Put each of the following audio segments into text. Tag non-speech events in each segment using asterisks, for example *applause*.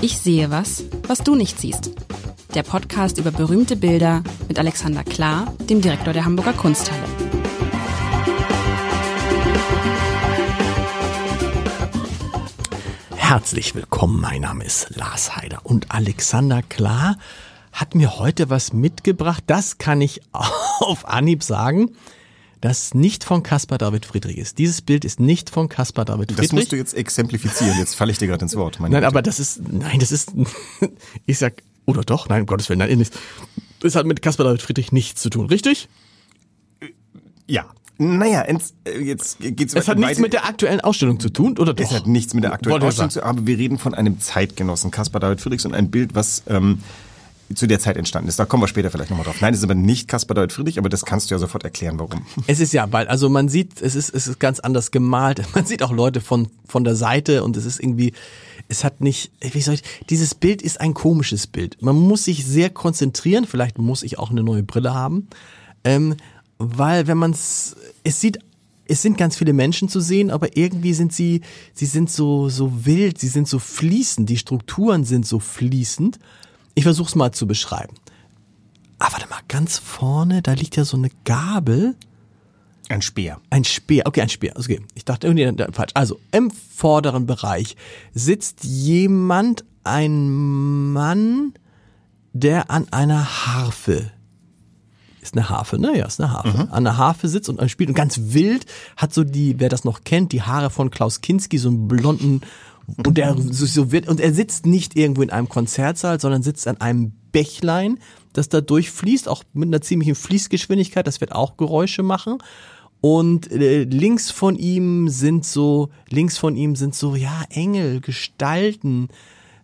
Ich sehe was, was du nicht siehst. Der Podcast über berühmte Bilder mit Alexander Klar, dem Direktor der Hamburger Kunsthalle. Herzlich willkommen, mein Name ist Lars Heider und Alexander Klar hat mir heute was mitgebracht, das kann ich *laughs* auf Anhieb sagen das nicht von Caspar David Friedrich ist. Dieses Bild ist nicht von Caspar David Friedrich. Das musst du jetzt exemplifizieren. Jetzt falle ich dir gerade ins Wort. nein, Bitte. aber das ist, nein, das ist, *laughs* ich sag, oder doch, nein, um Gottes Willen, nein, das hat mit Caspar David Friedrich nichts zu tun, richtig? Ja. Naja, äh, jetzt geht's Es hat nichts mit der aktuellen Ausstellung zu tun, oder doch? Es hat nichts mit der aktuellen Ausstellung zu tun, aber wir reden von einem Zeitgenossen, Caspar David Friedrichs, und ein Bild, was ähm, zu der Zeit entstanden ist. Da kommen wir später vielleicht nochmal drauf. Nein, das ist aber nicht Caspar David Friedrich, aber das kannst du ja sofort erklären, warum. Es ist ja, weil, also man sieht, es ist, es ist ganz anders gemalt. *laughs* Man sieht auch Leute von, von der Seite und es ist irgendwie, es hat nicht, wie soll ich, dieses Bild ist ein komisches Bild. Man muss sich sehr konzentrieren, vielleicht muss ich auch eine neue Brille haben, ähm, weil wenn man es, es sieht es sind ganz viele Menschen zu sehen, aber irgendwie sind sie, sie sind so, so wild, sie sind so fließend, die Strukturen sind so fließend ich versuch's mal zu beschreiben. Ah, warte mal, ganz vorne, da liegt ja so eine Gabel. Ein Speer. Ein Speer, okay, ein Speer. Okay. Ich dachte irgendwie falsch. Also im vorderen Bereich sitzt jemand, ein Mann, der an einer Harfe ist eine Harfe, ne? Ja, ist eine Harfe. Mhm. An einer Harfe sitzt und spielt und ganz wild hat so die, wer das noch kennt, die Haare von Klaus Kinski, so einen blonden und der so wird, und er sitzt nicht irgendwo in einem Konzertsaal, sondern sitzt an einem Bächlein, das da durchfließt, auch mit einer ziemlichen Fließgeschwindigkeit, das wird auch Geräusche machen. Und äh, links von ihm sind so, links von ihm sind so, ja, Engel, Gestalten,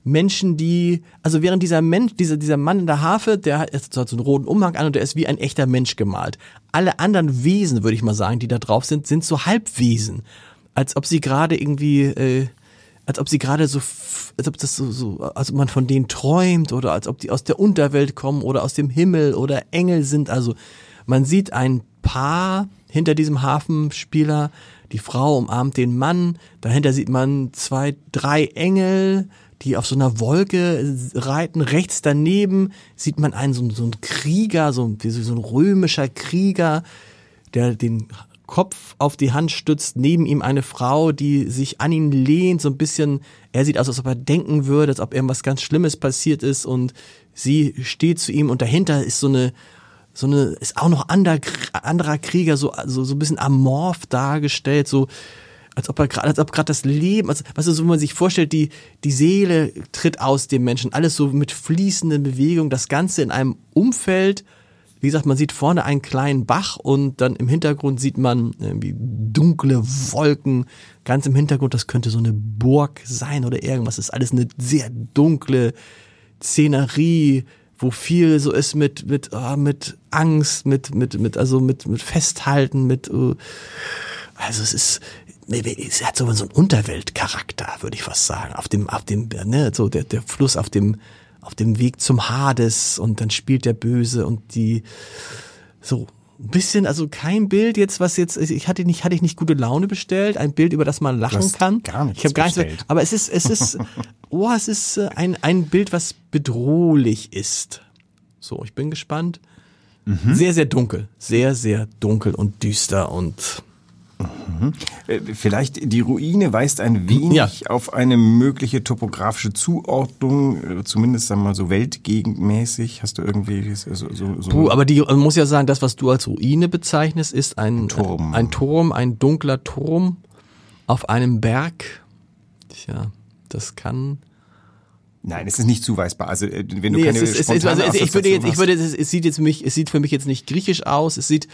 Menschen, die, also während dieser Mensch, dieser, dieser Mann in der Harfe, der hat so einen roten Umhang an und der ist wie ein echter Mensch gemalt. Alle anderen Wesen, würde ich mal sagen, die da drauf sind, sind so Halbwesen. Als ob sie gerade irgendwie, äh, als ob sie gerade so, als ob das so, so, als ob man von denen träumt oder als ob die aus der Unterwelt kommen oder aus dem Himmel oder Engel sind. Also man sieht ein Paar hinter diesem Hafenspieler, die Frau umarmt den Mann, dahinter sieht man zwei, drei Engel, die auf so einer Wolke reiten. Rechts daneben sieht man einen so, so einen Krieger, so, so ein römischer Krieger, der den Kopf auf die Hand stützt, neben ihm eine Frau, die sich an ihn lehnt, so ein bisschen, er sieht aus, als ob er denken würde, als ob irgendwas ganz Schlimmes passiert ist und sie steht zu ihm und dahinter ist so eine, so eine, ist auch noch ander, anderer Krieger, so, so, so ein bisschen amorph dargestellt, so, als ob er gerade, als ob gerade das Leben, also, was du, so man sich vorstellt, die, die Seele tritt aus dem Menschen, alles so mit fließenden Bewegungen, das Ganze in einem Umfeld, wie gesagt, man sieht vorne einen kleinen Bach und dann im Hintergrund sieht man irgendwie dunkle Wolken. Ganz im Hintergrund, das könnte so eine Burg sein oder irgendwas. Das ist alles eine sehr dunkle Szenerie, wo viel so ist mit mit oh, mit Angst, mit mit mit also mit mit Festhalten, mit uh, also es ist es hat so einen Unterweltcharakter, würde ich fast sagen. Auf dem auf dem ne, so der der Fluss auf dem auf dem Weg zum Hades und dann spielt der Böse und die so ein bisschen, also kein Bild jetzt, was jetzt, ich hatte nicht, hatte ich nicht gute Laune bestellt, ein Bild, über das man lachen kann. Gar nichts ich habe gar nichts, aber es ist, es ist, *laughs* oh, es ist äh, ein, ein Bild, was bedrohlich ist. So, ich bin gespannt. Mhm. Sehr, sehr dunkel, sehr, sehr dunkel und düster und. Vielleicht die Ruine weist ein wenig ja. auf eine mögliche topografische Zuordnung, äh, zumindest einmal so weltgegendmäßig. Hast du irgendwie so, so, so Puh, aber die man muss ja sagen, das, was du als Ruine bezeichnest, ist ein, ein Turm, ein, Turm, ein dunkler Turm auf einem Berg. Tja, das kann Nein, es ist nicht zuweisbar. Also wenn du nee, keine es ist, es ist, also ich würde jetzt, ich würde, es, sieht jetzt mich, es sieht für mich jetzt nicht griechisch aus. Es sieht,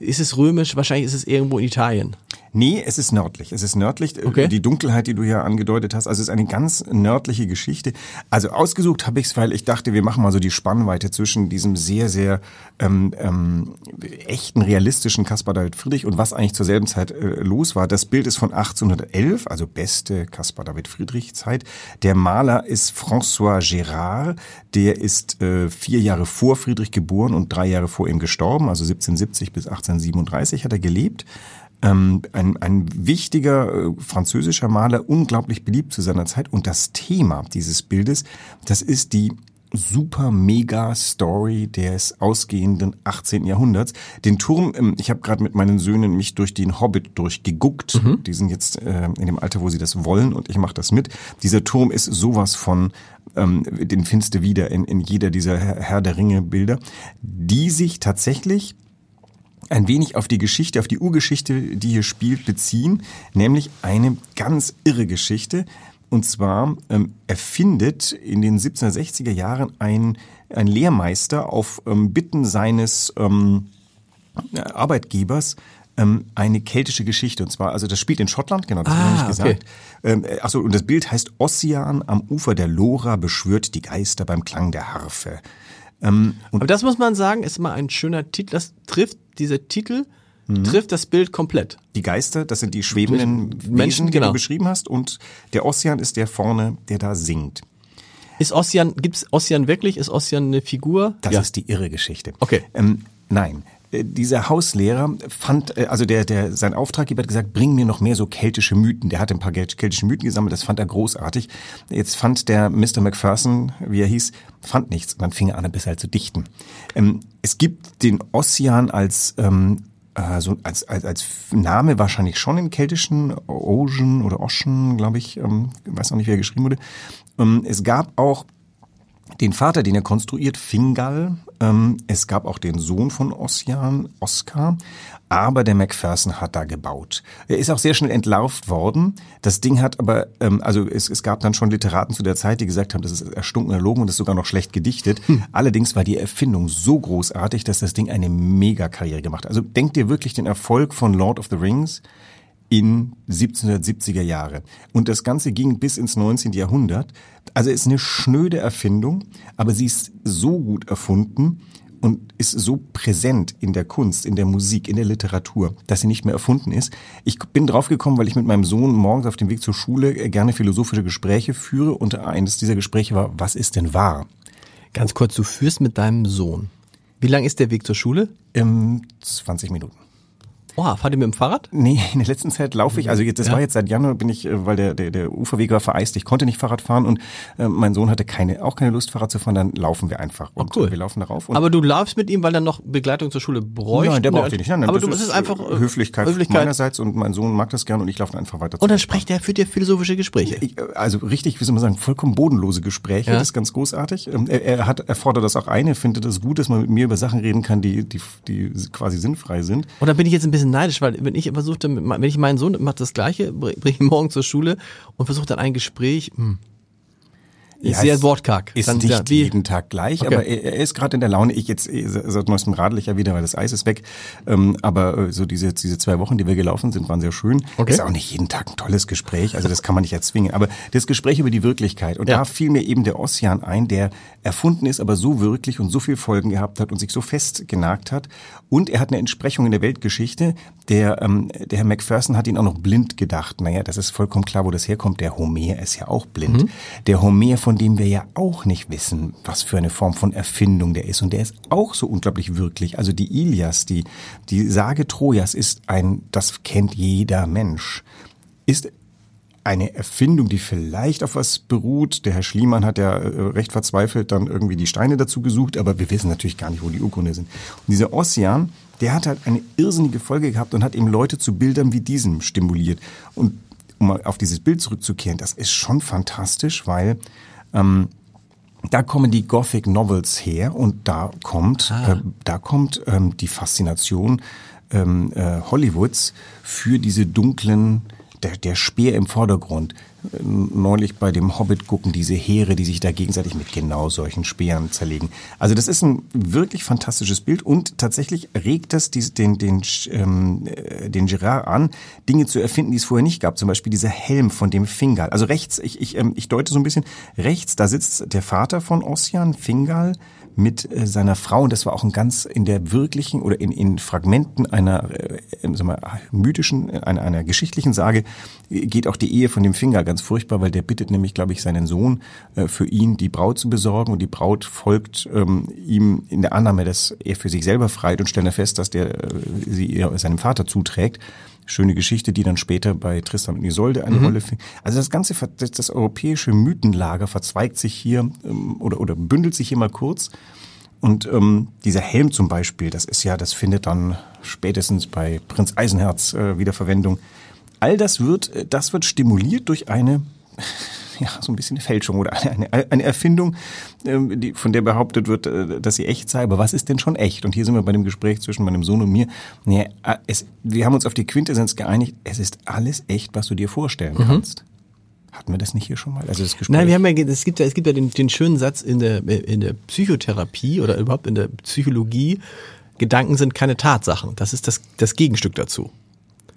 ist es römisch? Wahrscheinlich ist es irgendwo in Italien. Nee, es ist nördlich. Es ist nördlich. Äh, okay. Die Dunkelheit, die du hier angedeutet hast, also es ist eine ganz nördliche Geschichte. Also ausgesucht habe ich es, weil ich dachte, wir machen mal so die Spannweite zwischen diesem sehr, sehr ähm, ähm, echten, realistischen Caspar David Friedrich und was eigentlich zur selben Zeit äh, los war. Das Bild ist von 1811, also beste Caspar David Friedrich Zeit. Der Maler ist François Gérard. Der ist äh, vier Jahre vor Friedrich geboren und drei Jahre vor ihm gestorben, also 1770 bis 1837 hat er gelebt. Ähm, ein, ein wichtiger äh, französischer Maler, unglaublich beliebt zu seiner Zeit. Und das Thema dieses Bildes, das ist die super mega Story des ausgehenden 18. Jahrhunderts. Den Turm, ähm, ich habe gerade mit meinen Söhnen mich durch den Hobbit durchgeguckt. Mhm. Die sind jetzt äh, in dem Alter, wo sie das wollen und ich mache das mit. Dieser Turm ist sowas von ähm, den findest du wieder in, in jeder dieser Herr der Ringe Bilder, die sich tatsächlich ein wenig auf die Geschichte, auf die Urgeschichte, die hier spielt, beziehen, nämlich eine ganz irre Geschichte. Und zwar ähm, erfindet in den 1760er Jahren ein, ein Lehrmeister auf ähm, Bitten seines ähm, Arbeitgebers ähm, eine keltische Geschichte. Und zwar, also das spielt in Schottland, genau, das ah, habe ich gesagt. Okay. Ähm, achso, und das Bild heißt Ossian am Ufer der Lora beschwört die Geister beim Klang der Harfe. Ähm, Aber das muss man sagen, ist mal ein schöner Titel. Das trifft, dieser Titel mhm. trifft das Bild komplett. Die Geister, das sind die schwebenden Menschen, Wesen, die genau. du beschrieben hast. Und der Ossian ist der vorne, der da singt. Ist Ossian, gibt's Ossian wirklich? Ist Ossian eine Figur? Das ja. ist die irre Geschichte. Okay. Ähm, nein, dieser Hauslehrer fand, äh, also der, der, sein Auftraggeber hat gesagt, bring mir noch mehr so keltische Mythen. Der hat ein paar keltische Mythen gesammelt, das fand er großartig. Jetzt fand der Mr. Macpherson, wie er hieß, fand nichts. Und dann fing er an, ein bisschen halt zu dichten. Ähm, es gibt den Ossian als, ähm, also als, als, als Name wahrscheinlich schon im keltischen Ocean oder Ocean, glaube ich, ähm, weiß auch nicht, wie er geschrieben wurde. Ähm, es gab auch den Vater, den er konstruiert, Fingal. Ähm, es gab auch den Sohn von Ossian, Oscar. Aber der Macpherson hat da gebaut. Er ist auch sehr schnell entlarvt worden. Das Ding hat aber, ähm, also es, es gab dann schon Literaten zu der Zeit, die gesagt haben, das ist erstunken erlogen und das ist sogar noch schlecht gedichtet. Hm. Allerdings war die Erfindung so großartig, dass das Ding eine Megakarriere gemacht hat. Also denkt dir wirklich den Erfolg von Lord of the Rings in 1770er Jahre. Und das Ganze ging bis ins 19. Jahrhundert. Also ist eine schnöde Erfindung, aber sie ist so gut erfunden und ist so präsent in der Kunst, in der Musik, in der Literatur, dass sie nicht mehr erfunden ist. Ich bin draufgekommen, weil ich mit meinem Sohn morgens auf dem Weg zur Schule gerne philosophische Gespräche führe und eines dieser Gespräche war, was ist denn wahr? Ganz kurz, du führst mit deinem Sohn. Wie lang ist der Weg zur Schule? Ähm, 20 Minuten. Oh, fahrt ihr mit dem Fahrrad? Nee, in der letzten Zeit laufe ich. Also jetzt, das ja. war jetzt seit Januar bin ich, äh, weil der, der, der Uferweg war vereist. Ich konnte nicht Fahrrad fahren und äh, mein Sohn hatte keine, auch keine Lust, Fahrrad zu fahren. Dann laufen wir einfach. Oh, und cool. wir laufen darauf. Aber du laufst mit ihm, weil er noch Begleitung zur Schule bräuchte? Nein, der braucht ihn nicht. Nein, nein, aber du, ist es einfach äh, Höflichkeit, Höflichkeit meinerseits und mein Sohn mag das gerne und ich laufe einfach weiter. Und dann spricht er, führt ihr philosophische Gespräche? Ich, also richtig, wie soll man sagen, vollkommen bodenlose Gespräche. Ja. Das ist ganz großartig. Ähm, er, er, hat, er fordert das auch ein. Er findet es das gut, dass man mit mir über Sachen reden kann, die, die, die quasi sinnfrei sind. Und da bin ich jetzt ein bisschen neidisch, weil wenn ich versuchte, wenn ich meinen Sohn macht das Gleiche, bringe ihn morgen zur Schule und versuche dann ein Gespräch, mh, hm, ja, sehr wortkarg. Ist Dann, nicht ja, jeden Tag gleich, okay. aber er, er ist gerade in der Laune. Ich jetzt seit neuestem radel ich ja wieder, weil das Eis ist weg. Ähm, aber äh, so diese diese zwei Wochen, die wir gelaufen sind, waren sehr schön. Okay. Ist auch nicht jeden Tag ein tolles Gespräch, also das kann man nicht erzwingen. Aber das Gespräch über die Wirklichkeit und ja. da fiel mir eben der Ossian ein, der erfunden ist, aber so wirklich und so viel Folgen gehabt hat und sich so festgenagt hat. Und er hat eine Entsprechung in der Weltgeschichte. Der ähm, der Herr Macpherson hat ihn auch noch blind gedacht. Naja, das ist vollkommen klar, wo das herkommt. Der Homer ist ja auch blind. Mhm. Der Homer von von dem wir ja auch nicht wissen, was für eine Form von Erfindung der ist. Und der ist auch so unglaublich wirklich. Also die Ilias, die, die Sage Trojas ist ein, das kennt jeder Mensch, ist eine Erfindung, die vielleicht auf was beruht. Der Herr Schliemann hat ja äh, recht verzweifelt dann irgendwie die Steine dazu gesucht, aber wir wissen natürlich gar nicht, wo die Urkunde sind. Und dieser Ossian, der hat halt eine irrsinnige Folge gehabt und hat eben Leute zu Bildern wie diesem stimuliert. Und um mal auf dieses Bild zurückzukehren, das ist schon fantastisch, weil ähm, da kommen die Gothic Novels her und da kommt, ah. äh, da kommt ähm, die Faszination ähm, äh, Hollywoods für diese dunklen der, der Speer im Vordergrund. Neulich bei dem Hobbit gucken diese Heere, die sich da gegenseitig mit genau solchen Speeren zerlegen. Also das ist ein wirklich fantastisches Bild und tatsächlich regt das die, den, den, ähm, äh, den Gerard an, Dinge zu erfinden, die es vorher nicht gab. Zum Beispiel dieser Helm von dem Fingal. Also rechts, ich, ich, ähm, ich deute so ein bisschen, rechts, da sitzt der Vater von Ossian, Fingal, mit äh, seiner Frau und das war auch ein ganz in der wirklichen oder in, in Fragmenten einer äh, sag mal, mythischen, einer, einer geschichtlichen Sage geht auch die Ehe von dem Finger ganz furchtbar, weil der bittet nämlich, glaube ich, seinen Sohn äh, für ihn die Braut zu besorgen und die Braut folgt ähm, ihm in der Annahme, dass er für sich selber freit und stellt er fest, dass der äh, sie seinem Vater zuträgt. Schöne Geschichte, die dann später bei Tristan und Isolde eine mhm. Rolle fing. Also das ganze, das, das, europäische Mythenlager verzweigt sich hier ähm, oder, oder bündelt sich hier mal kurz. Und ähm, dieser Helm zum Beispiel, das ist ja, das findet dann spätestens bei Prinz Eisenherz äh, wieder Verwendung. All das wird, äh, das wird stimuliert durch eine *laughs* ja, so ein bisschen eine Fälschung oder eine, eine Erfindung, ähm, die, von der behauptet wird, äh, dass sie echt sei. Aber was ist denn schon echt? Und hier sind wir bei dem Gespräch zwischen meinem Sohn und mir. Nee, äh, es, wir haben uns auf die Quintessenz geeinigt. Es ist alles echt, was du dir vorstellen mhm. kannst. Hatten wir das nicht hier schon mal? Also das Gespräch? Nein, wir haben ja, es gibt ja, es gibt ja den, den schönen Satz in der, in der Psychotherapie oder überhaupt in der Psychologie, Gedanken sind keine Tatsachen. Das ist das, das Gegenstück dazu.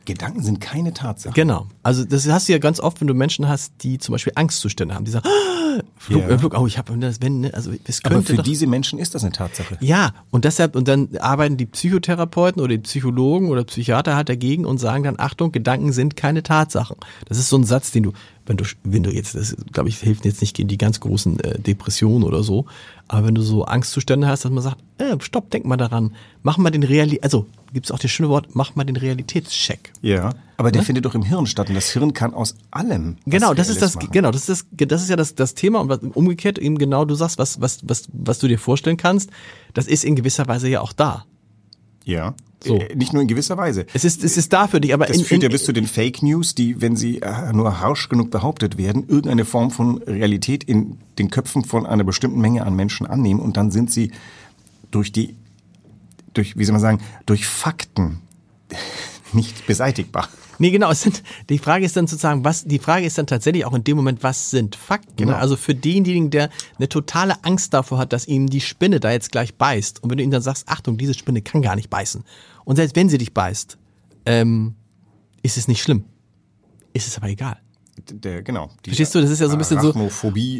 Gedanken sind keine Tatsache. Genau. Also das hast du ja ganz oft, wenn du Menschen hast, die zum Beispiel Angstzustände haben. Die sagen, ah, Flug, ja. Flug, oh, ich habe das, wenn, ne, also es könnte Aber für doch, diese Menschen ist das eine Tatsache. Ja, und deshalb und dann arbeiten die Psychotherapeuten oder die Psychologen oder Psychiater halt dagegen und sagen dann, Achtung, Gedanken sind keine Tatsachen. Das ist so ein Satz, den du, wenn du, wenn du jetzt, das glaube ich, hilft jetzt nicht gegen die ganz großen äh, Depressionen oder so, aber wenn du so Angstzustände hast, dass man sagt, äh, stopp, denk mal daran, mach mal den Realität, also gibt es auch das schöne Wort, mach mal den Realitätscheck. Ja, aber der ne? findet doch im Hirn statt und das Hirn kann aus allem. Genau, das ist das, machen. genau, das ist das, das ist ja das, das Thema und umgekehrt eben genau, du sagst, was, was, was, was du dir vorstellen kannst, das ist in gewisser Weise ja auch da. Ja. So. Äh, nicht nur in gewisser Weise. Es ist, es ist da für dich, aber in, führt ja bis zu den Fake News, die, wenn sie äh, nur harsch genug behauptet werden, irgendeine Form von Realität in den Köpfen von einer bestimmten Menge an Menschen annehmen und dann sind sie durch die, durch, wie soll man sagen, durch Fakten *laughs* nicht beseitigbar. Nee, genau. Es sind, die Frage ist dann sozusagen, was, die Frage ist dann tatsächlich auch in dem Moment, was sind Fakten? Genau. Also für denjenigen, der eine totale Angst davor hat, dass ihm die Spinne da jetzt gleich beißt. Und wenn du ihm dann sagst, Achtung, diese Spinne kann gar nicht beißen. Und selbst wenn sie dich beißt, ähm, ist es nicht schlimm. Ist es aber egal der, genau. Verstehst du, das ist ja so ein bisschen so.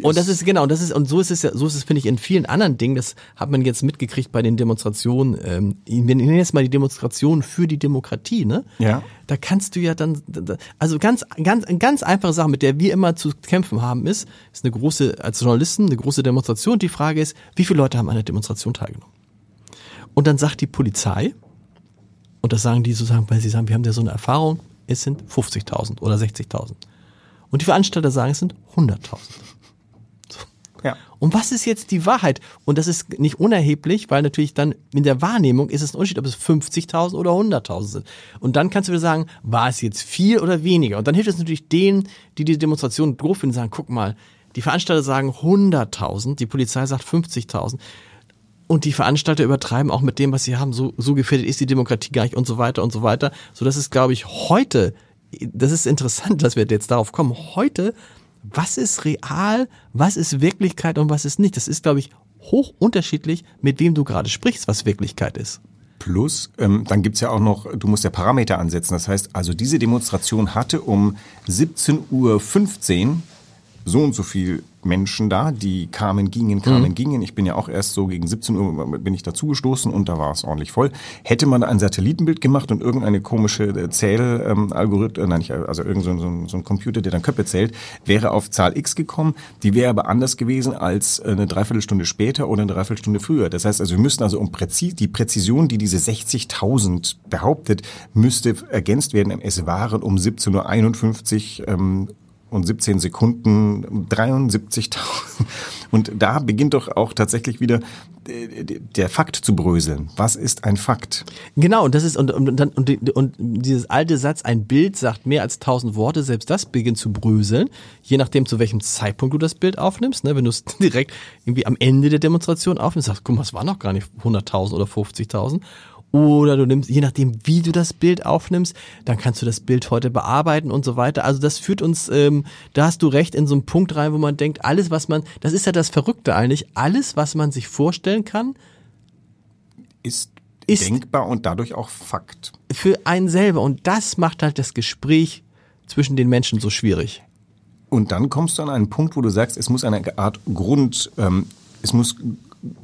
Und das ist, genau, das ist, und so ist es ja, so ist es, finde ich, in vielen anderen Dingen, das hat man jetzt mitgekriegt bei den Demonstrationen, ähm, wir nennen jetzt mal die Demonstration für die Demokratie, ne? Ja. Da kannst du ja dann, also ganz, ganz, ganz einfache Sache, mit der wir immer zu kämpfen haben, ist, ist eine große, als Journalisten, eine große Demonstration. Die Frage ist, wie viele Leute haben an der Demonstration teilgenommen? Und dann sagt die Polizei, und das sagen die sozusagen, weil sie sagen, wir haben ja so eine Erfahrung, es sind 50.000 oder 60.000. Und die Veranstalter sagen, es sind 100.000. So. Ja. Und was ist jetzt die Wahrheit? Und das ist nicht unerheblich, weil natürlich dann in der Wahrnehmung ist es ein Unterschied, ob es 50.000 oder 100.000 sind. Und dann kannst du wieder sagen, war es jetzt viel oder weniger? Und dann hilft es natürlich denen, die die Demonstration doof finden, sagen, guck mal, die Veranstalter sagen 100.000, die Polizei sagt 50.000. Und die Veranstalter übertreiben auch mit dem, was sie haben. So, so gefährdet ist die Demokratie gar nicht und so weiter und so weiter. So dass es, glaube ich, heute das ist interessant, dass wir jetzt darauf kommen. Heute, was ist real, was ist Wirklichkeit und was ist nicht? Das ist, glaube ich, hoch unterschiedlich, mit wem du gerade sprichst, was Wirklichkeit ist. Plus, ähm, dann gibt's ja auch noch, du musst ja Parameter ansetzen. Das heißt, also diese Demonstration hatte um 17.15 Uhr so und so viel Menschen da, die kamen, gingen, kamen, mhm. gingen. Ich bin ja auch erst so gegen 17 Uhr bin ich dazugestoßen und da war es ordentlich voll. Hätte man da ein Satellitenbild gemacht und irgendeine komische äh, Zählalgorithmus, äh, nein, nicht, also irgend so, so, so ein Computer, der dann Köpfe zählt, wäre auf Zahl X gekommen. Die wäre aber anders gewesen als äh, eine Dreiviertelstunde später oder eine Dreiviertelstunde früher. Das heißt also, wir müssten also um Präzis die Präzision, die diese 60.000 behauptet, müsste ergänzt werden. Es waren um 17.51 Uhr ähm, und 17 Sekunden 73.000. Und da beginnt doch auch tatsächlich wieder äh, der Fakt zu bröseln. Was ist ein Fakt? Genau, das ist und und, und, und dieses alte Satz, ein Bild sagt mehr als tausend Worte, selbst das beginnt zu bröseln, je nachdem zu welchem Zeitpunkt du das Bild aufnimmst. Ne? Wenn du es *laughs* direkt irgendwie am Ende der Demonstration aufnimmst, sagst, guck mal, es waren noch gar nicht 100.000 oder 50.000. Oder du nimmst, je nachdem, wie du das Bild aufnimmst, dann kannst du das Bild heute bearbeiten und so weiter. Also das führt uns, ähm, da hast du recht, in so einen Punkt rein, wo man denkt, alles, was man, das ist ja das Verrückte eigentlich, alles, was man sich vorstellen kann, ist, ist denkbar und dadurch auch Fakt. Für einen selber. Und das macht halt das Gespräch zwischen den Menschen so schwierig. Und dann kommst du an einen Punkt, wo du sagst, es muss eine Art Grund, ähm, es muss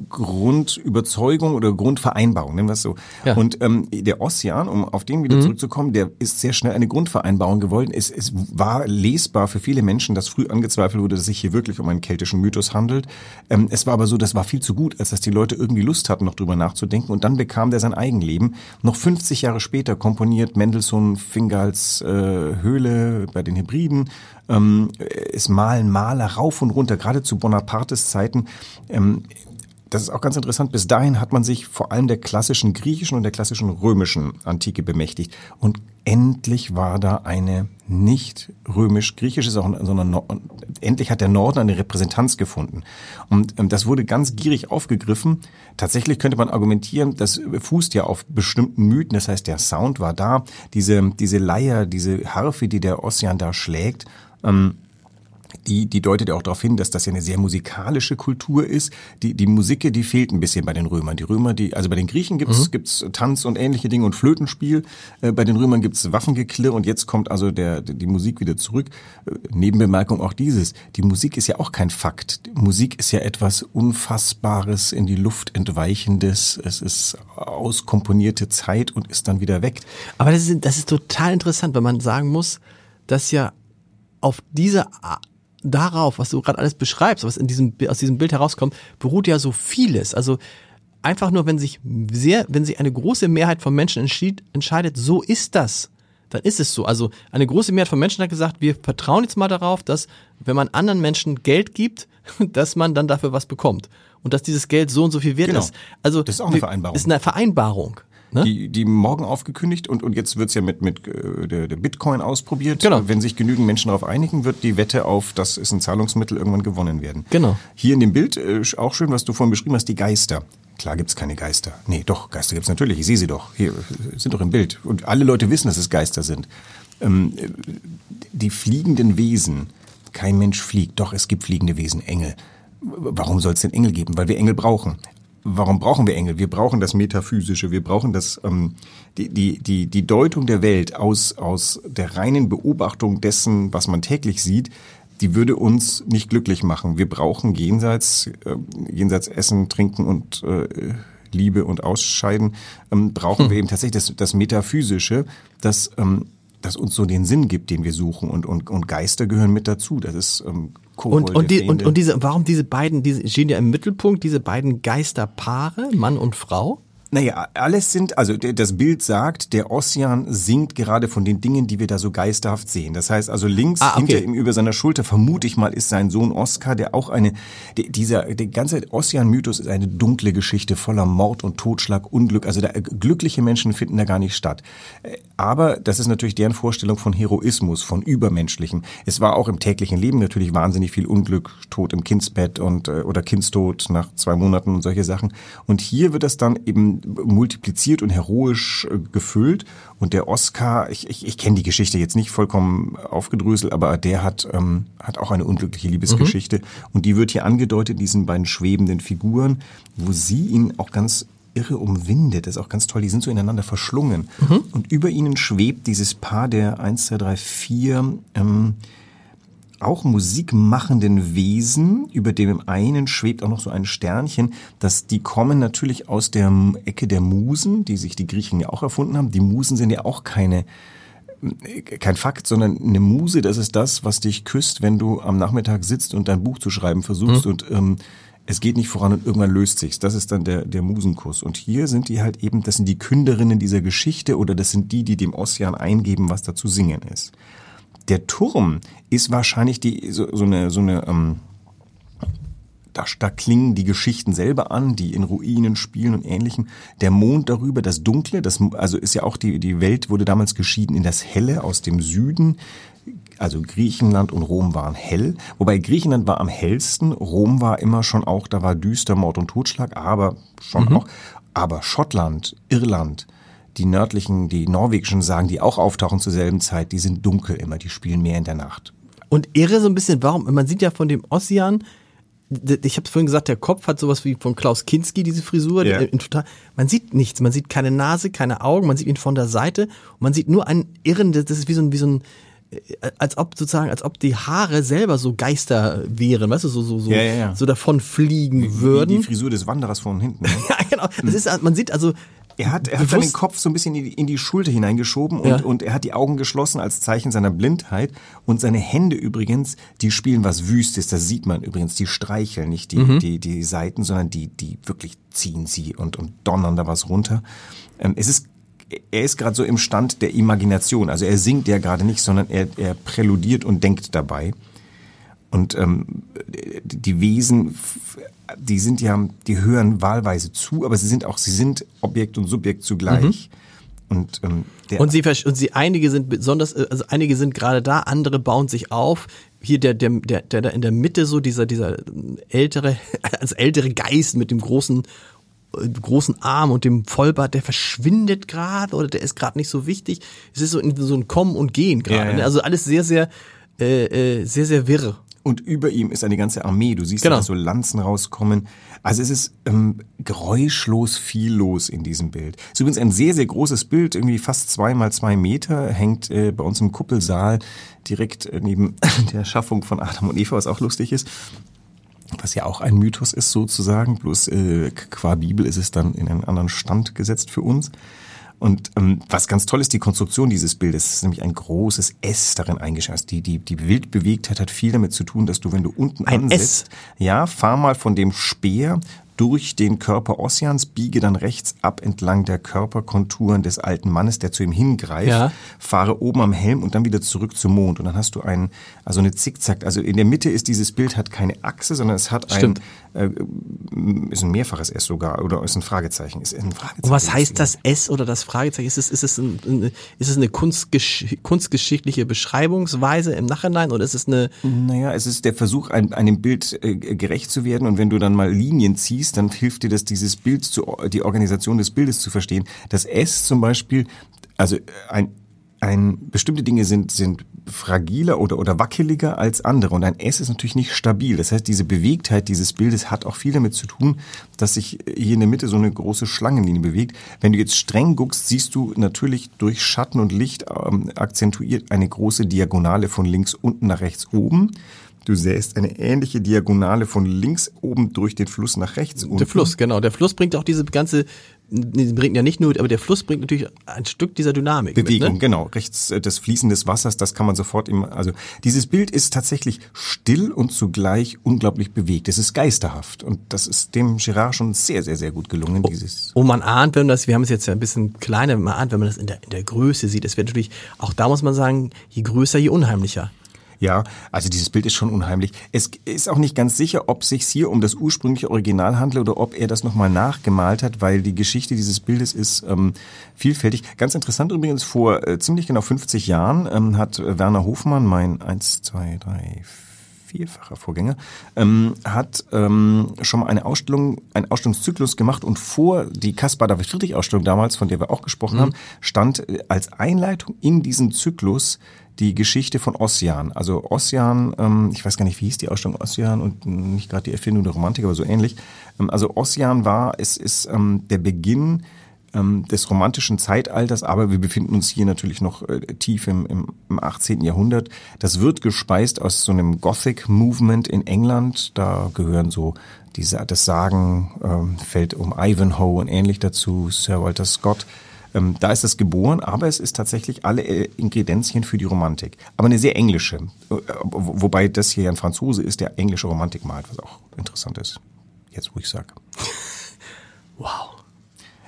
Grundüberzeugung oder Grundvereinbarung, nennen wir es so. Ja. Und ähm, der Ossian, um auf den wieder mhm. zurückzukommen, der ist sehr schnell eine Grundvereinbarung gewollt. Es, es war lesbar für viele Menschen, dass früh angezweifelt wurde, dass es sich hier wirklich um einen keltischen Mythos handelt. Ähm, es war aber so, das war viel zu gut, als dass die Leute irgendwie Lust hatten, noch drüber nachzudenken. Und dann bekam der sein Eigenleben. Noch 50 Jahre später komponiert Mendelssohn Fingals äh, Höhle bei den Hebriden. Ähm, es malen Maler rauf und runter, gerade zu Bonapartes Zeiten. Ähm, das ist auch ganz interessant. Bis dahin hat man sich vor allem der klassischen griechischen und der klassischen römischen Antike bemächtigt. Und endlich war da eine nicht römisch-griechische, sondern endlich hat der Norden eine Repräsentanz gefunden. Und ähm, das wurde ganz gierig aufgegriffen. Tatsächlich könnte man argumentieren, das fußt ja auf bestimmten Mythen. Das heißt, der Sound war da. Diese, diese Leier, diese Harfe, die der Ossian da schlägt, ähm, die, die deutet ja auch darauf hin, dass das ja eine sehr musikalische Kultur ist. Die, die Musik, die fehlt ein bisschen bei den Römern. Die Römer, die, also bei den Griechen gibt's mhm. gibt's Tanz und ähnliche Dinge und Flötenspiel. Äh, bei den Römern gibt's Waffengeklirr und jetzt kommt also der, die Musik wieder zurück. Äh, Nebenbemerkung auch dieses. Die Musik ist ja auch kein Fakt. Die Musik ist ja etwas Unfassbares, in die Luft entweichendes. Es ist auskomponierte Zeit und ist dann wieder weg. Aber das ist, das ist total interessant, wenn man sagen muss, dass ja auf diese darauf, was du gerade alles beschreibst, was in diesem, aus diesem Bild herauskommt, beruht ja so vieles. Also einfach nur, wenn sich sehr, wenn sich eine große Mehrheit von Menschen entschied, entscheidet, so ist das, dann ist es so. Also eine große Mehrheit von Menschen hat gesagt, wir vertrauen jetzt mal darauf, dass wenn man anderen Menschen Geld gibt, *laughs* dass man dann dafür was bekommt. Und dass dieses Geld so und so viel wert genau. ist. Also das ist auch eine Vereinbarung. Ist eine Vereinbarung. Ne? Die, die morgen aufgekündigt und, und jetzt wird's ja mit, mit äh, der, der Bitcoin ausprobiert. Genau. Wenn sich genügend Menschen darauf einigen, wird die Wette auf, das ist ein Zahlungsmittel, irgendwann gewonnen werden. Genau. Hier in dem Bild, äh, auch schön, was du vorhin beschrieben hast, die Geister. Klar gibt's keine Geister. Nee, doch, Geister gibt's natürlich. Ich sehe sie doch. Hier sind doch im Bild. Und alle Leute wissen, dass es Geister sind. Ähm, die fliegenden Wesen. Kein Mensch fliegt. Doch, es gibt fliegende Wesen, Engel. Warum soll es denn Engel geben? Weil wir Engel brauchen warum brauchen wir Engel? Wir brauchen das Metaphysische, wir brauchen das, ähm, die, die, die, die Deutung der Welt aus, aus der reinen Beobachtung dessen, was man täglich sieht, die würde uns nicht glücklich machen. Wir brauchen jenseits, äh, jenseits Essen, Trinken und äh, Liebe und Ausscheiden, ähm, brauchen hm. wir eben tatsächlich das, das Metaphysische, das ähm, das uns so den Sinn gibt, den wir suchen. Und, und, und Geister gehören mit dazu. Das ist ähm, Kobold, und, und, die, und, und diese, warum diese beiden, diese stehen ja im Mittelpunkt, diese beiden Geisterpaare, Mann und Frau? Naja, alles sind, also das Bild sagt, der Ossian singt gerade von den Dingen, die wir da so geisterhaft sehen. Das heißt also links ah, okay. hinter ihm über seiner Schulter, vermute ich mal, ist sein Sohn Oskar, der auch eine, dieser, der ganze Ossian-Mythos ist eine dunkle Geschichte voller Mord und Totschlag, Unglück. Also da, glückliche Menschen finden da gar nicht statt. Aber das ist natürlich deren Vorstellung von Heroismus, von Übermenschlichem. Es war auch im täglichen Leben natürlich wahnsinnig viel Unglück, Tod im Kindsbett und, äh, oder Kindstod nach zwei Monaten und solche Sachen. Und hier wird das dann eben multipliziert und heroisch äh, gefüllt. Und der Oscar, ich, ich, ich kenne die Geschichte jetzt nicht vollkommen aufgedröselt, aber der hat, ähm, hat auch eine unglückliche Liebesgeschichte. Mhm. Und die wird hier angedeutet, diesen beiden schwebenden Figuren, wo sie ihn auch ganz irre umwindet. Das ist auch ganz toll. Die sind so ineinander verschlungen. Mhm. Und über ihnen schwebt dieses Paar der 1, 2, 3, 4 ähm, auch musikmachenden Wesen, über dem einen schwebt auch noch so ein Sternchen, dass die kommen natürlich aus der Ecke der Musen, die sich die Griechen ja auch erfunden haben. Die Musen sind ja auch keine kein Fakt, sondern eine Muse, das ist das, was dich küsst, wenn du am Nachmittag sitzt und dein Buch zu schreiben versuchst mhm. und ähm, es geht nicht voran und irgendwann löst sich's. Das ist dann der, der Musenkuss. Und hier sind die halt eben, das sind die Künderinnen dieser Geschichte oder das sind die, die dem Ossian eingeben, was da zu singen ist. Der Turm ist wahrscheinlich die so, so eine so eine ähm, da, da klingen die Geschichten selber an, die in Ruinen spielen und ähnlichem. Der Mond darüber, das Dunkle, das also ist ja auch die die Welt wurde damals geschieden in das Helle aus dem Süden. Also Griechenland und Rom waren hell, wobei Griechenland war am hellsten, Rom war immer schon auch, da war düster Mord und Totschlag, aber schon mhm. auch. Aber Schottland, Irland, die nördlichen, die norwegischen Sagen, die auch auftauchen zur selben Zeit, die sind dunkel immer, die spielen mehr in der Nacht. Und irre so ein bisschen, warum? Man sieht ja von dem Ossian, ich habe es vorhin gesagt, der Kopf hat sowas wie von Klaus Kinski, diese Frisur. Yeah. man sieht nichts, man sieht keine Nase, keine Augen, man sieht ihn von der Seite und man sieht nur einen Irren, das ist wie so ein, wie so ein äh, als ob sozusagen, als ob die Haare selber so Geister wären, weißt du, so so so, Ja, ja, ja. so davon fliegen Wie würden. die Frisur des Wanderers von hinten. Ne? *laughs* ja, genau. Das ist, man sieht also. Er hat, er hat bewusst- Kopf so ein bisschen in die, in die Schulter hineingeschoben und, Ja. und er hat die Augen geschlossen als Zeichen seiner Blindheit. Und seine Hände übrigens, die spielen was Wüstes, das sieht man übrigens. Die streicheln nicht die, Mhm. die, die Seiten, sondern die, die wirklich ziehen sie und, und donnern da was runter. Ähm, es ist er ist gerade so im Stand der Imagination. Also er singt ja gerade nicht, sondern er, er präludiert und denkt dabei. Und ähm, die Wesen, die sind ja, die hören wahlweise zu, aber sie sind auch, sie sind Objekt und Subjekt zugleich. Und, ähm, der, Und sie, und sie, einige sind besonders, äh, also einige sind gerade da, andere bauen sich auf. Hier der, der, der, der da in der Mitte so dieser, dieser ältere, *laughs* als ältere Geist mit dem großen, äh, großen Arm und dem Vollbart, der verschwindet gerade oder der ist gerade nicht so wichtig. Es ist so, so ein Kommen und Gehen gerade. Ja, ja. ne? Also alles sehr, sehr, äh, äh, sehr, sehr wirr. Und über ihm ist eine ganze Armee. Du siehst Genau. dass so Lanzen rauskommen. Also es ist ähm, geräuschlos viel los in diesem Bild. Es ist übrigens ein sehr, sehr großes Bild, irgendwie fast zwei mal zwei Meter, hängt äh, bei uns im Kuppelsaal direkt äh, neben *laughs* der Schaffung von Adam und Eva, was auch lustig ist. Was ja auch ein Mythos ist sozusagen, bloß äh, qua Bibel ist es dann in einen anderen Stand gesetzt für uns. Und ähm, was ganz toll ist, die Konstruktion dieses Bildes, es ist nämlich ein großes S darin eingeschätzt. Die, die, die Bildbewegtheit hat viel damit zu tun, dass du, wenn du unten Ein ansetzt, ja, fahr mal von dem Speer durch den Körper Ossians, biege dann rechts ab entlang der Körperkonturen des alten Mannes, der zu ihm hingreift, Ja. fahre oben am Helm und dann wieder zurück zum Mond. Und dann hast du einen, also eine Zickzack, also in der Mitte ist dieses Bild hat keine Achse, sondern es hat Stimmt. ein, äh, ist ein mehrfaches S sogar, oder ist ein Fragezeichen, ist ein Fragezeichen. Und was heißt das S oder das Fragezeichen? Ist es, ist es, ein, ein, ist es eine kunstgesch kunstgeschichtliche Beschreibungsweise im Nachhinein oder ist es eine, Naja, es ist der Versuch, ein, einem Bild äh, gerecht zu werden. Und wenn du dann mal Linien ziehst, dann hilft dir das, dieses Bild zu, die Organisation des Bildes zu verstehen. Das S zum Beispiel, also ein, ein, bestimmte Dinge sind, sind fragiler oder, oder wackeliger als andere. Und ein S ist natürlich nicht stabil. Das heißt, diese Bewegtheit dieses Bildes hat auch viel damit zu tun, dass sich hier in der Mitte so eine große Schlangenlinie bewegt. Wenn du jetzt streng guckst, siehst du natürlich durch Schatten und Licht ähm, akzentuiert eine große Diagonale von links unten nach rechts oben. Du sähst eine ähnliche Diagonale von links oben durch den Fluss nach rechts unten. der Fluss, genau. Der Fluss bringt auch diese ganze, bringt ja nicht nur, aber der Fluss bringt natürlich ein Stück dieser Dynamik. Bewegung, mit, ne? genau. Rechts äh, das Fließen des Wassers, das kann man sofort im, also dieses Bild ist tatsächlich still und zugleich unglaublich bewegt. Es ist geisterhaft und das ist dem Girard schon sehr, sehr, sehr gut gelungen, dieses. Und man ahnt, wenn man das, wir haben es jetzt ja ein bisschen kleiner, man ahnt, wenn man das in der, in der Größe sieht, es wird natürlich, auch da muss man sagen, je größer, je unheimlicher. Ja, also dieses Bild ist schon unheimlich. Es ist auch nicht ganz sicher, ob sich hier um das ursprüngliche Original handelt oder ob er das nochmal nachgemalt hat, weil die Geschichte dieses Bildes ist ähm, vielfältig. Ganz interessant übrigens, vor äh, ziemlich genau 50 Jahren ähm, hat Werner Hofmann, mein eins, zwei, drei, vierfacher Vorgänger, ähm, hat ähm, schon mal eine Ausstellung, einen Ausstellungszyklus gemacht und vor die Caspar David Friedrich Ausstellung damals, von der wir auch gesprochen haben, stand als Einleitung in diesen Zyklus die Geschichte von Ossian. Also Ossian, ähm, ich weiß gar nicht, wie hieß die Ausstellung Ossian und nicht gerade die Erfindung der Romantik, aber so ähnlich. Ähm, also Ossian war, es ist ähm, der Beginn ähm, des romantischen Zeitalters, aber wir befinden uns hier natürlich noch äh, tief im, im, im 18. Jahrhundert. Das wird gespeist aus so einem Gothic Movement in England. Da gehören so diese, das Sagen ähm, fällt um Ivanhoe und ähnlich dazu, Sir Walter Scott. Ähm, da ist es geboren, aber es ist tatsächlich alle äh, Ingredienzien für die Romantik. Aber eine sehr englische. Äh, wo- wobei das hier ein Franzose ist, der englische Romantik malt, was auch interessant ist. Jetzt, wo ich sage. *laughs* Wow.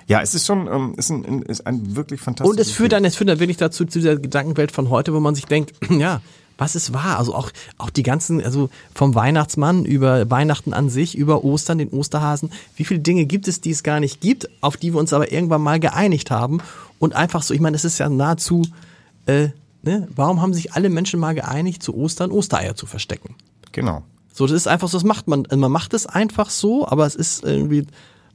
Ja, es ist schon, ähm, ist, ein, ist ein wirklich fantastisches Und es führt dann, es führt dann wirklich dazu, zu dieser Gedankenwelt von heute, wo man sich denkt, *clears throat* ja, was ist wahr? Also auch, auch die ganzen, also vom Weihnachtsmann über Weihnachten an sich, über Ostern, den Osterhasen. Wie viele Dinge gibt es, die es gar nicht gibt, auf die wir uns aber irgendwann mal geeinigt haben? Und einfach so, ich meine, es ist ja nahezu, äh, ne, warum haben sich alle Menschen mal geeinigt, zu Ostern Ostereier zu verstecken? Genau. So, das ist einfach so, das macht man, also man macht es einfach so, aber es ist irgendwie,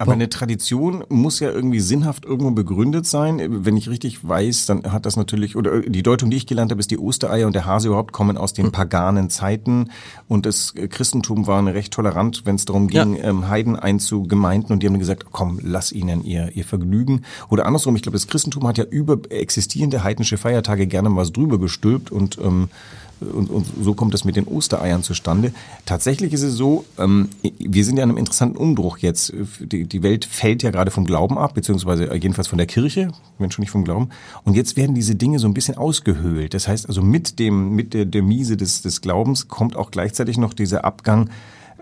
Aber eine Tradition muss ja irgendwie sinnhaft irgendwo begründet sein. Wenn ich richtig weiß, dann hat das natürlich, oder die Deutung, die ich gelernt habe, ist die Ostereier und der Hase überhaupt kommen aus den hm. paganen Zeiten. Und das Christentum war recht tolerant, wenn es darum ging, ja. ähm, Heiden einzugemeinden. Und die haben gesagt, komm, lass ihnen ihr, ihr Vergnügen. Oder andersrum, ich glaube, das Christentum hat ja über existierende heidnische Feiertage gerne mal was drüber gestülpt und ähm, und, und so kommt es mit den Ostereiern zustande. Tatsächlich ist es so, ähm, wir sind ja in einem interessanten Umbruch jetzt. Die, die Welt fällt ja gerade vom Glauben ab, beziehungsweise jedenfalls von der Kirche, wenn schon nicht vom Glauben. Und jetzt werden diese Dinge so ein bisschen ausgehöhlt. Das heißt also mit dem, mit der, der Miese des, des Glaubens kommt auch gleichzeitig noch dieser Abgang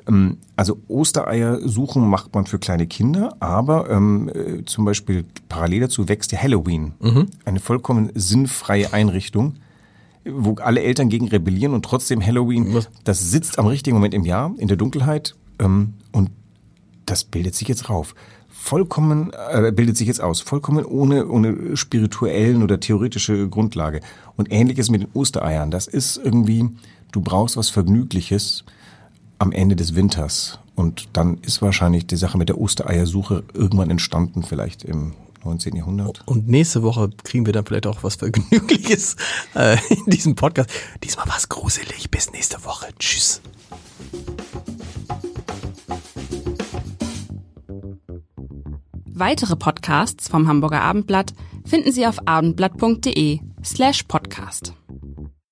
ähm, also Ostereier suchen macht man für kleine Kinder, aber ähm, äh, zum Beispiel parallel dazu wächst ja Halloween. Mhm. Eine vollkommen sinnfreie Einrichtung wo alle Eltern gegen rebellieren und trotzdem Halloween, Was? das sitzt am richtigen Moment im Jahr, in der Dunkelheit ähm, und das bildet sich jetzt rauf. Vollkommen, äh, bildet sich jetzt aus, vollkommen ohne, ohne spirituellen oder theoretische Grundlage. Und ähnliches mit den Ostereiern. Das ist irgendwie, du brauchst was Vergnügliches am Ende des Winters. Und dann ist wahrscheinlich die Sache mit der Ostereiersuche irgendwann entstanden, vielleicht im 19. Jahrhundert. Und nächste Woche kriegen wir dann vielleicht auch was Vergnügliches *laughs* äh, in diesem Podcast. Diesmal war es gruselig. Bis nächste Woche. Tschüss. Weitere Podcasts vom Hamburger Abendblatt finden Sie auf abendblatt.de slash podcast.